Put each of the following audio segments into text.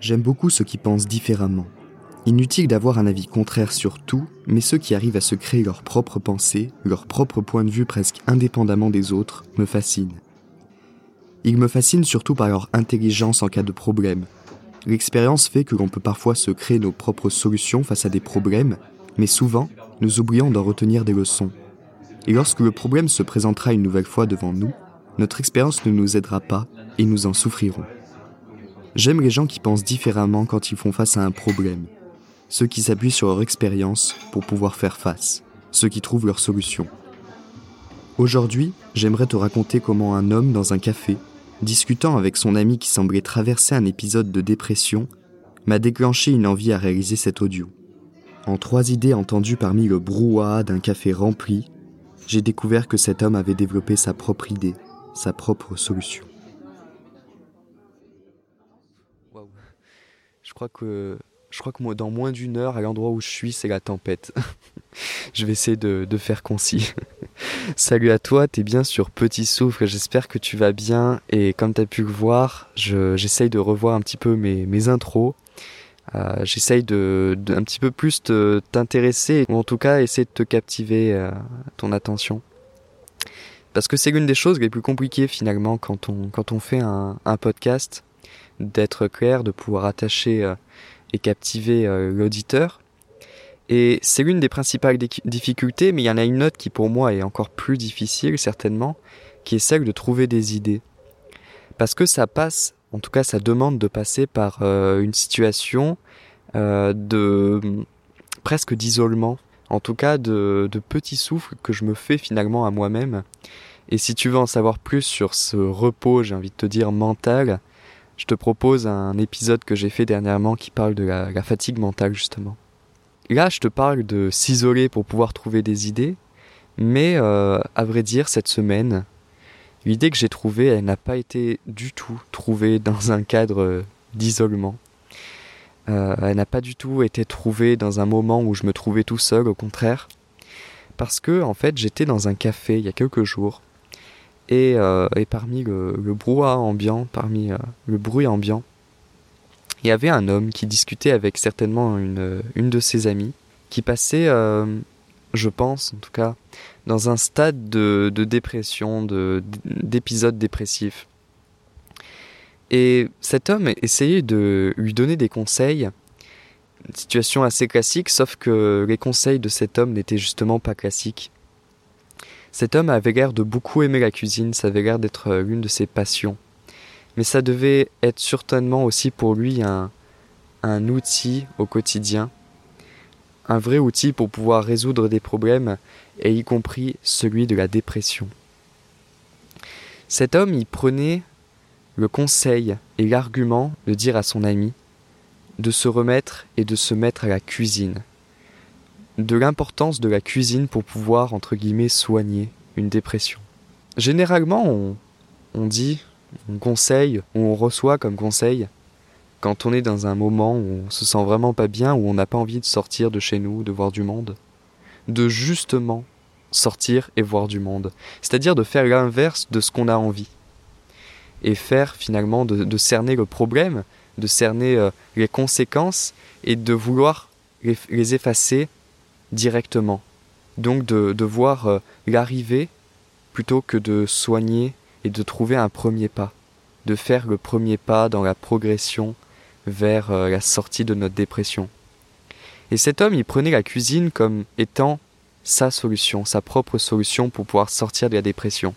J'aime beaucoup ceux qui pensent différemment. Inutile d'avoir un avis contraire sur tout, mais ceux qui arrivent à se créer leur propre pensée, leur propre point de vue presque indépendamment des autres, me fascinent. Ils me fascinent surtout par leur intelligence en cas de problème. L'expérience fait que l'on peut parfois se créer nos propres solutions face à des problèmes, mais souvent, nous oublions d'en retenir des leçons. Et lorsque le problème se présentera une nouvelle fois devant nous, notre expérience ne nous aidera pas et nous en souffrirons. J'aime les gens qui pensent différemment quand ils font face à un problème, ceux qui s'appuient sur leur expérience pour pouvoir faire face, ceux qui trouvent leur solution. Aujourd'hui, j'aimerais te raconter comment un homme dans un café, discutant avec son ami qui semblait traverser un épisode de dépression, m'a déclenché une envie à réaliser cet audio. En trois idées entendues parmi le brouhaha d'un café rempli, j'ai découvert que cet homme avait développé sa propre idée, sa propre solution. Je crois que je crois que dans moins d'une heure, à l'endroit où je suis, c'est la tempête. je vais essayer de, faire concis. Salut à toi, t'es bien sur Petit Souffle, j'espère que tu vas bien. Et comme t'as pu le voir, j'essaye de revoir un petit peu mes, mes intros. Euh, j'essaye de, de, un petit peu plus t'intéresser, ou en tout cas essayer de te captiver euh, ton attention. Parce que c'est l'une des choses les plus compliquées finalement quand on, quand on fait un, un podcast, d'être clair, de pouvoir attacher euh, et captiver euh, l'auditeur. Et c'est l'une des principales difficultés, mais il y en a une autre qui pour moi est encore plus difficile certainement, qui est celle de trouver des idées. Parce que ça passe, en tout cas ça demande de passer par euh, une situation de presque d'isolement, en tout cas de, de petits souffles que je me fais finalement à moi-même. Et si tu veux en savoir plus sur ce repos, j'ai envie de te dire mental, je te propose un épisode que j'ai fait dernièrement qui parle de la, fatigue mentale justement. Là, je te parle de s'isoler pour pouvoir trouver des idées, mais euh, à vrai dire, cette semaine, l'idée que j'ai trouvée, elle n'a pas été du tout trouvée dans un cadre d'isolement. Euh, elle n'a pas du tout été trouvée dans un moment où je me trouvais tout seul, au contraire. Parce que, en fait, j'étais dans un café il y a quelques jours, et, euh, et parmi le, brouhaha ambiant, parmi euh, le bruit ambiant, il y avait un homme qui discutait avec certainement une, une de ses amies, qui passait, euh, je pense en tout cas, dans un stade de, dépression, de, d'épisode dépressif. Et cet homme essayait de lui donner des conseils, une situation assez classique, sauf que les conseils de cet homme n'étaient justement pas classiques. Cet homme avait l'air de beaucoup aimer la cuisine, ça avait l'air d'être euh, l'une de ses passions. Mais ça devait être certainement aussi pour lui un, un outil au quotidien, un vrai outil pour pouvoir résoudre des problèmes, et y compris celui de la dépression. Cet homme y prenait le conseil et l'argument de dire à son ami de se remettre et de se mettre à la cuisine de l'importance de la cuisine pour pouvoir, entre guillemets, soigner une dépression. Généralement, on, on dit, on conseille, on reçoit comme conseil, quand on est dans un moment où on se sent vraiment pas bien, où on n'a pas envie de sortir de chez nous, de voir du monde, de justement sortir et voir du monde. C'est-à-dire de faire l'inverse de ce qu'on a envie. Et faire finalement de, cerner le problème, de cerner euh, les conséquences et de vouloir les effacer directement. Donc de, voir euh, l'arrivée plutôt que de soigner et de trouver un premier pas, de faire le premier pas dans la progression vers euh, la sortie de notre dépression. Et cet homme, il prenait la cuisine comme étant sa solution, sa propre solution pour pouvoir sortir de la dépression.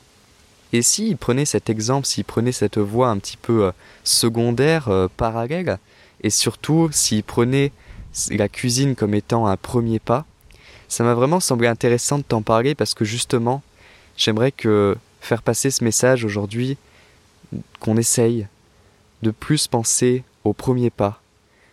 Et s'il prenait cet exemple, s'il prenait cette voie un petit peu euh, secondaire, parallèle, et surtout s'il prenait la cuisine comme étant un premier pas, ça m'a vraiment semblé intéressant de t'en parler parce que justement, j'aimerais que faire passer ce message aujourd'hui, qu'on essaye de plus penser au premier pas,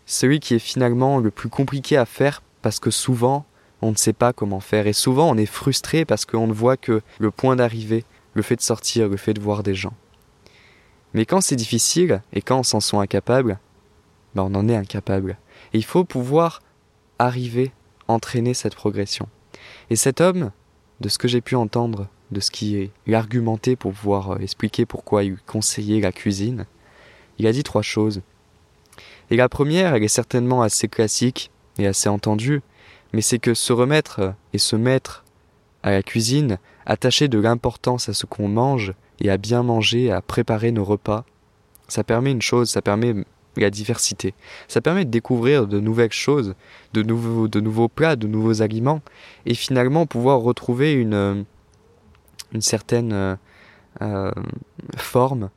celui qui est finalement le plus compliqué à faire parce que souvent on ne sait pas comment faire et souvent on est frustré parce qu'on ne voit que le point d'arrivée, le fait de sortir, le fait de voir des gens. Mais quand c'est difficile et quand on s'en sent incapable, ben on en est incapable. Et il faut pouvoir arriver entraîner cette progression. Et cet homme, de ce que j'ai pu entendre, de ce qui est argumenté pour pouvoir euh, expliquer pourquoi il conseillait la cuisine, il a dit trois choses. Et la première, elle est certainement assez classique et assez entendue, mais c'est que se remettre et se mettre à la cuisine, attacher de l'importance à ce qu'on mange et à bien manger, à préparer nos repas, ça permet une chose, ça permet la diversité. Ça permet de découvrir de nouvelles choses, de nouveaux, de nouveaux plats, de nouveaux aliments, et finalement pouvoir retrouver une, une certaine euh, euh, forme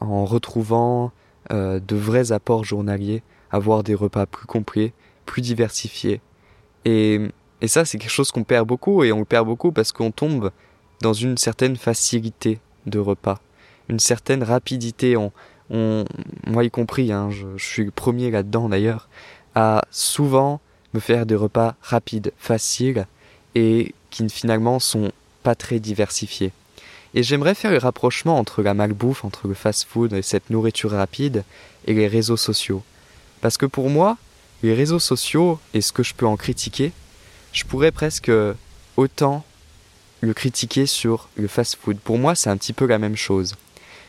en retrouvant euh, de vrais apports journaliers, avoir des repas plus complets, plus diversifiés. Et, et ça, c'est quelque chose qu'on perd beaucoup, et on le perd beaucoup parce qu'on tombe dans une certaine facilité de repas, une certaine rapidité. On, moi y compris, hein, je, je suis le premier là-dedans d'ailleurs, à souvent me faire des repas rapides, faciles, et qui finalement sont pas très diversifiés. Et j'aimerais faire le rapprochement entre la malbouffe, entre le fast-food et cette nourriture rapide, et les réseaux sociaux. Parce que pour moi, les réseaux sociaux, et ce que je peux en critiquer, je pourrais presque autant le critiquer sur le fast-food. Pour moi, c'est un petit peu la même chose.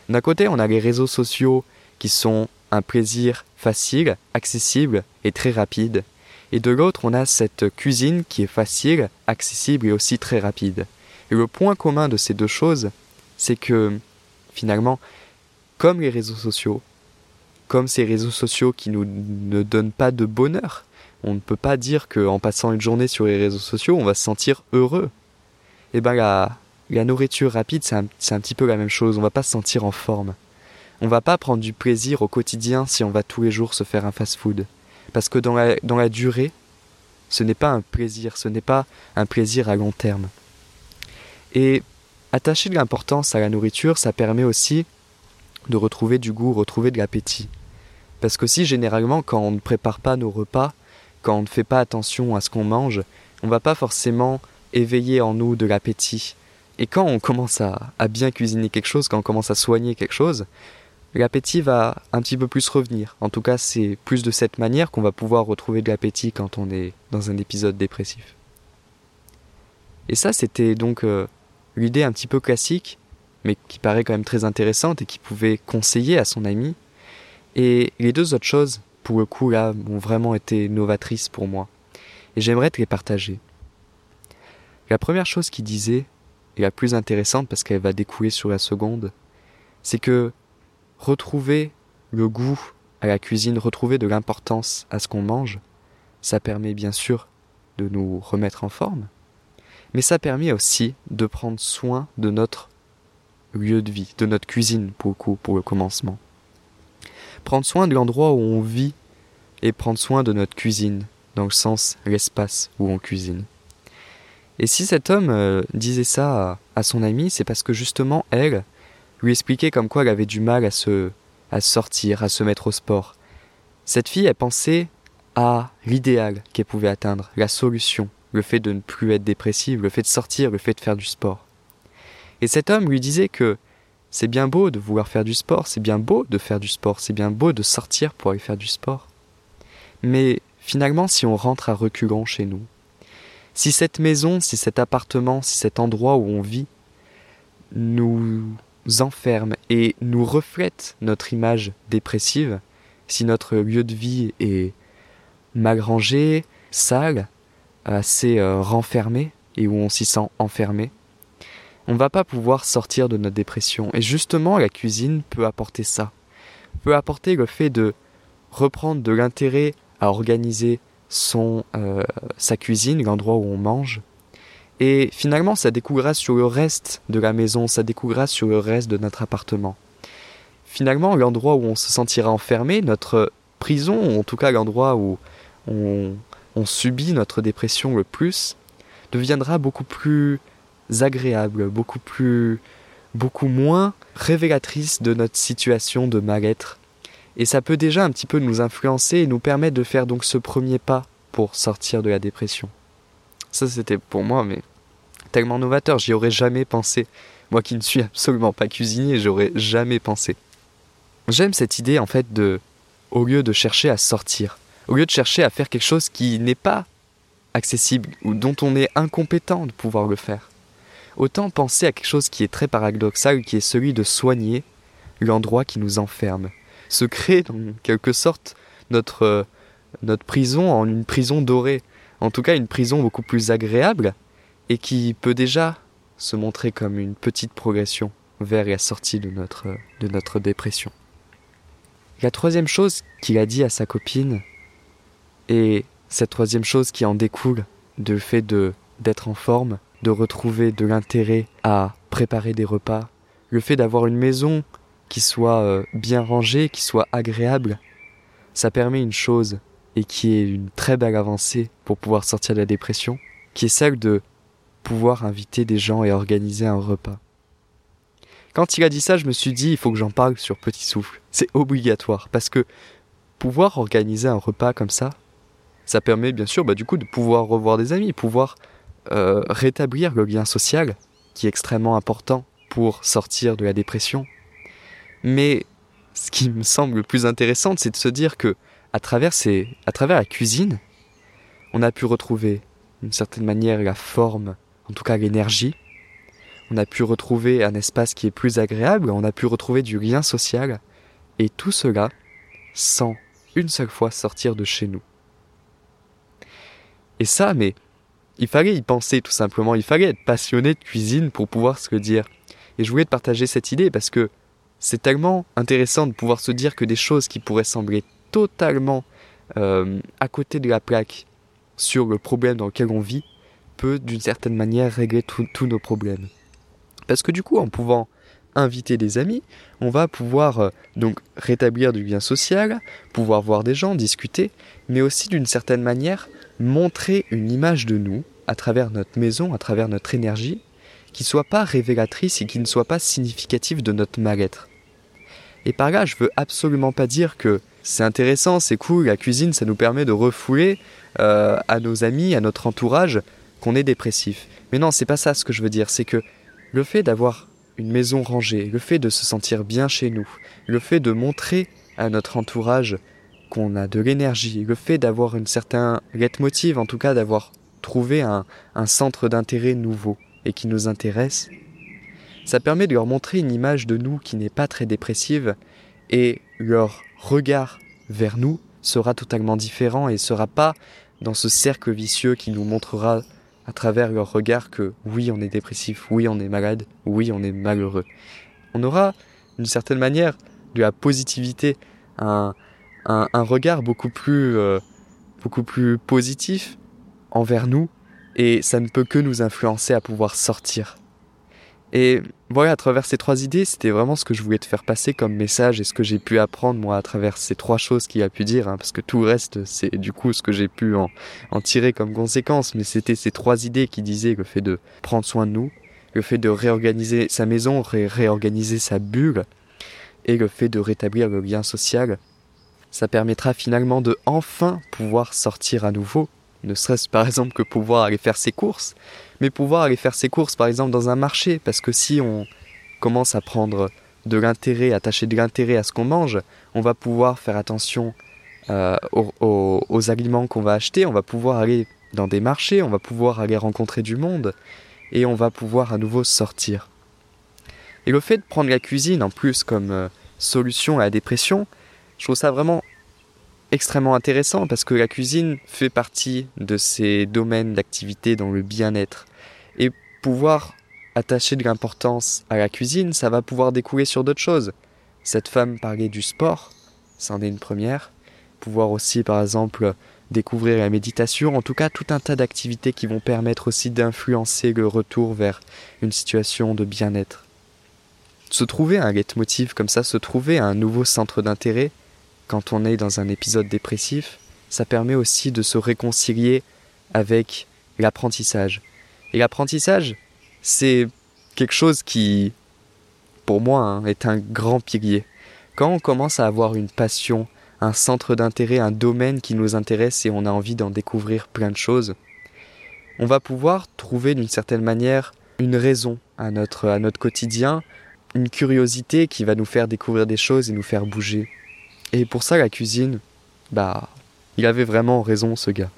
D'un côté, on a les réseaux sociaux qui sont un plaisir facile, accessible et très rapide. Et de l'autre, on a cette cuisine qui est facile, accessible et aussi très rapide. Et le point commun de ces deux choses, c'est que finalement, comme les réseaux sociaux, comme ces réseaux sociaux qui nous ne donnent pas de bonheur, on ne peut pas dire qu'en passant une journée sur les réseaux sociaux, on va se sentir heureux. Et eh ben la, la nourriture rapide, c'est un, petit peu la même chose. On va pas se sentir en forme. On va pas prendre du plaisir au quotidien si on va tous les jours se faire un fast-food. Parce que dans la, durée, ce n'est pas un plaisir, ce n'est pas un plaisir à long terme. Et attacher de l'importance à la nourriture, ça permet aussi de retrouver du goût, retrouver de l'appétit. Parce que si généralement quand on ne prépare pas nos repas, quand on ne fait pas attention à ce qu'on mange, on va pas forcément éveiller en nous de l'appétit. Et quand on commence à, bien cuisiner quelque chose, quand on commence à soigner quelque chose, l'appétit va un petit peu plus revenir. En tout cas, c'est plus de cette manière qu'on va pouvoir retrouver de l'appétit quand on est dans un épisode dépressif. Et ça, c'était donc euh, l'idée un petit peu classique, mais qui paraît quand même très intéressante et qui pouvait conseiller à son ami. Et les deux autres choses, pour le coup, là, ont vraiment été novatrices pour moi. Et j'aimerais te les partager. La première chose qu'il disait, et la plus intéressante parce qu'elle va découler sur la seconde, c'est que retrouver le goût à la cuisine, retrouver de l'importance à ce qu'on mange, ça permet bien sûr de nous remettre en forme, mais ça permet aussi de prendre soin de notre lieu de vie, de notre cuisine pour le coup, pour le commencement. Prendre soin de l'endroit où on vit et prendre soin de notre cuisine, dans le sens l'espace où on cuisine. Et si cet homme euh, disait ça à, son amie, c'est parce que justement elle lui expliquait comme quoi elle avait du mal à se à sortir, à se mettre au sport. Cette fille, elle pensait à l'idéal qu'elle pouvait atteindre, la solution, le fait de ne plus être dépressive, le fait de sortir, le fait de faire du sport. Et cet homme lui disait que c'est bien beau de vouloir faire du sport, c'est bien beau de faire du sport, c'est bien beau de sortir pour aller faire du sport. Mais finalement, si on rentre à reculons chez nous, si cette maison, si cet appartement, si cet endroit où on vit nous enferme et nous reflète notre image dépressive, si notre lieu de vie est mal rangé, sale, assez euh, renfermé et où on s'y sent enfermé, on va pas pouvoir sortir de notre dépression. Et justement, la cuisine peut apporter ça. Peut apporter le fait de reprendre de l'intérêt à organiser son, euh, sa cuisine, l'endroit où on mange. Et finalement, ça découlera sur le reste de la maison, ça découlera sur le reste de notre appartement. Finalement, l'endroit où on se sentira enfermé, notre prison, ou en tout cas l'endroit où on, on subit notre dépression le plus, deviendra beaucoup plus agréable, beaucoup plus beaucoup moins révélatrice de notre situation de mal-être. Et ça peut déjà un petit peu nous influencer et nous permettre de faire donc ce premier pas pour sortir de la dépression. Ça c'était pour moi mais tellement novateur, j'y aurais jamais pensé. Moi qui ne suis absolument pas cuisinier, j'aurais jamais pensé. J'aime cette idée en fait de au lieu de chercher à sortir, au lieu de chercher à faire quelque chose qui n'est pas accessible ou dont on est incompétent de pouvoir le faire. Autant penser à quelque chose qui est très paradoxal, qui est celui de soigner l'endroit qui nous enferme, se créer en quelque sorte notre, notre prison en une prison dorée. En tout cas, une prison beaucoup plus agréable et qui peut déjà se montrer comme une petite progression vers la sortie de notre, de notre dépression. La troisième chose qu'il a dit à sa copine, et cette troisième chose qui en découle du fait de d'être en forme, de retrouver de l'intérêt à préparer des repas, le fait d'avoir une maison qui soit euh, bien rangée, qui soit agréable, ça permet une chose et qui est une très belle avancée pour pouvoir sortir de la dépression, qui est celle de pouvoir inviter des gens et organiser un repas. Quand il a dit ça, je me suis dit, il faut que j'en parle sur Petit Souffle. C'est obligatoire, parce que pouvoir organiser un repas comme ça, ça permet bien sûr bah, du coup de pouvoir revoir des amis, pouvoir euh, rétablir le lien social, qui est extrêmement important pour sortir de la dépression. Mais ce qui me semble le plus intéressant, c'est de se dire que à travers, ces, à travers la cuisine, on a pu retrouver d'une certaine manière la forme, en tout cas l'énergie. On a pu retrouver un espace qui est plus agréable, on a pu retrouver du lien social, et tout cela sans une seule fois sortir de chez nous. Et ça, mais il fallait y penser tout simplement, il fallait être passionné de cuisine pour pouvoir se le dire. Et je voulais te partager cette idée parce que c'est tellement intéressant de pouvoir se dire que des choses qui pourraient sembler totalement euh, à côté de la plaque sur le problème dans lequel on vit peut d'une certaine manière régler tous nos problèmes. Parce que du coup, en pouvant inviter des amis, on va pouvoir euh, donc rétablir du lien social, pouvoir voir des gens, discuter, mais aussi d'une certaine manière montrer une image de nous à travers notre maison, à travers notre énergie, qui soit pas révélatrice et qui ne soit pas significative de notre mal-être. Et par là, je veux absolument pas dire que c'est intéressant, c'est cool, la cuisine, ça nous permet de refouler euh, à nos amis, à notre entourage, qu'on est dépressif. Mais non, c'est pas ça ce que je veux dire, c'est que le fait d'avoir une maison rangée, le fait de se sentir bien chez nous, le fait de montrer à notre entourage qu'on a de l'énergie, le fait d'avoir un certain leitmotiv, en tout cas d'avoir trouvé un, un centre d'intérêt nouveau et qui nous intéresse, ça permet de leur montrer une image de nous qui n'est pas très dépressive et leur regard vers nous sera totalement différent et sera pas dans ce cercle vicieux qui nous montrera à travers leur regard que oui on est dépressif, oui on est malade, oui on est malheureux. On aura d'une certaine manière de la positivité, un, un, regard beaucoup plus, euh, beaucoup plus positif envers nous et ça ne peut que nous influencer à pouvoir sortir. Et voilà, à travers ces trois idées, c'était vraiment ce que je voulais te faire passer comme message et ce que j'ai pu apprendre moi à travers ces trois choses qu'il a pu dire, hein, parce que tout le reste, c'est du coup ce que j'ai pu en, tirer comme conséquence, mais c'était ces trois idées qui disaient le fait de prendre soin de nous, le fait de réorganiser sa maison, réorganiser sa bulle, et le fait de rétablir le lien social ça permettra finalement de enfin pouvoir sortir à nouveau, ne serait-ce par exemple que pouvoir aller faire ses courses, mais pouvoir aller faire ses courses par exemple dans un marché, parce que si on commence à prendre de l'intérêt, attacher de l'intérêt à ce qu'on mange, on va pouvoir faire attention euh, aux, aliments qu'on va acheter, on va pouvoir aller dans des marchés, on va pouvoir aller rencontrer du monde, et on va pouvoir à nouveau sortir. Et le fait de prendre la cuisine en plus comme euh, solution à la dépression, je trouve ça vraiment extrêmement intéressant parce que la cuisine fait partie de ces domaines d'activité dans le bien-être. Et pouvoir attacher de l'importance à la cuisine, ça va pouvoir découler sur d'autres choses. Cette femme parlait du sport, c'en est une première. Pouvoir aussi, par exemple, découvrir la méditation, en tout cas tout un tas d'activités qui vont permettre aussi d'influencer le retour vers une situation de bien-être. Se trouver un leitmotiv comme ça, se trouver un nouveau centre d'intérêt, quand on est dans un épisode dépressif, ça permet aussi de se réconcilier avec l'apprentissage. Et l'apprentissage, c'est quelque chose qui, pour moi, hein, est un grand pilier. Quand on commence à avoir une passion, un centre d'intérêt, un domaine qui nous intéresse et on a envie d'en découvrir plein de choses, on va pouvoir trouver d'une certaine manière une raison à notre, à notre quotidien, une curiosité qui va nous faire découvrir des choses et nous faire bouger. Et pour ça, la cuisine, bah, il avait vraiment raison, ce gars.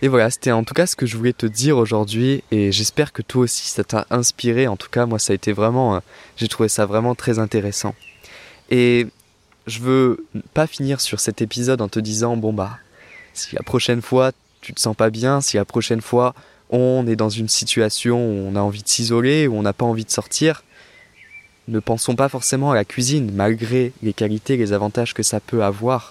Et voilà, c'était en tout cas ce que je voulais te dire aujourd'hui, et j'espère que toi aussi ça t'a inspiré. En tout cas, moi, ça a été vraiment, euh, j'ai trouvé ça vraiment très intéressant. Et je veux pas finir sur cet épisode en te disant bon bah si la prochaine fois tu te sens pas bien, si la prochaine fois on est dans une situation où on a envie de s'isoler, où on n'a pas envie de sortir, ne pensons pas forcément à la cuisine, malgré les qualités, les avantages que ça peut avoir.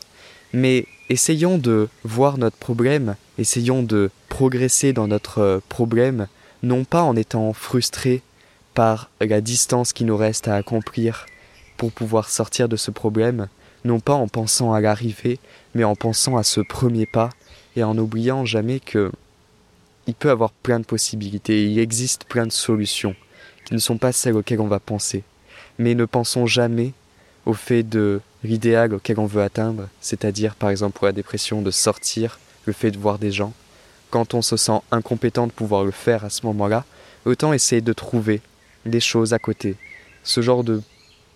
Mais essayons de voir notre problème, essayons de progresser dans notre euh, problème, non pas en étant frustrés par la distance qui nous reste à accomplir pour pouvoir sortir de ce problème, non pas en pensant à l'arrivée, mais en pensant à ce premier pas et en n'oubliant jamais que il peut avoir plein de possibilités, il existe plein de solutions qui ne sont pas celles auxquelles on va penser. Mais ne pensons jamais au fait de l'idéal auquel on veut atteindre, c'est-à-dire par exemple pour la dépression de sortir, le fait de voir des gens. Quand on se sent incompétent de pouvoir le faire à ce moment-là, autant essayer de trouver des choses à côté. Ce genre de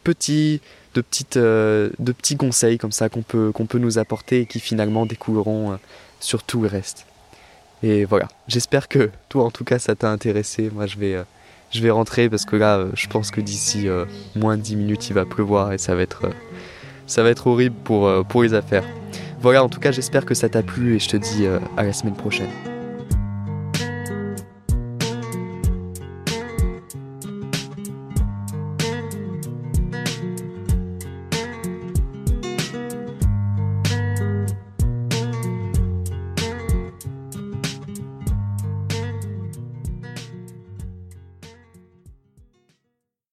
petits, de petites, euh, de petits conseils comme ça qu'on peut, qu'on peut nous apporter et qui finalement découleront euh, sur tout le reste. Et voilà, j'espère que toi en tout cas ça t'a intéressé. Moi je vais, euh, je vais rentrer parce que là euh, je pense que d'ici euh, moins de 10 minutes il va pleuvoir et ça va être, ça va être horrible pour, pour les affaires. Voilà, en tout cas j'espère que ça t'a plu et je te dis à la semaine prochaine.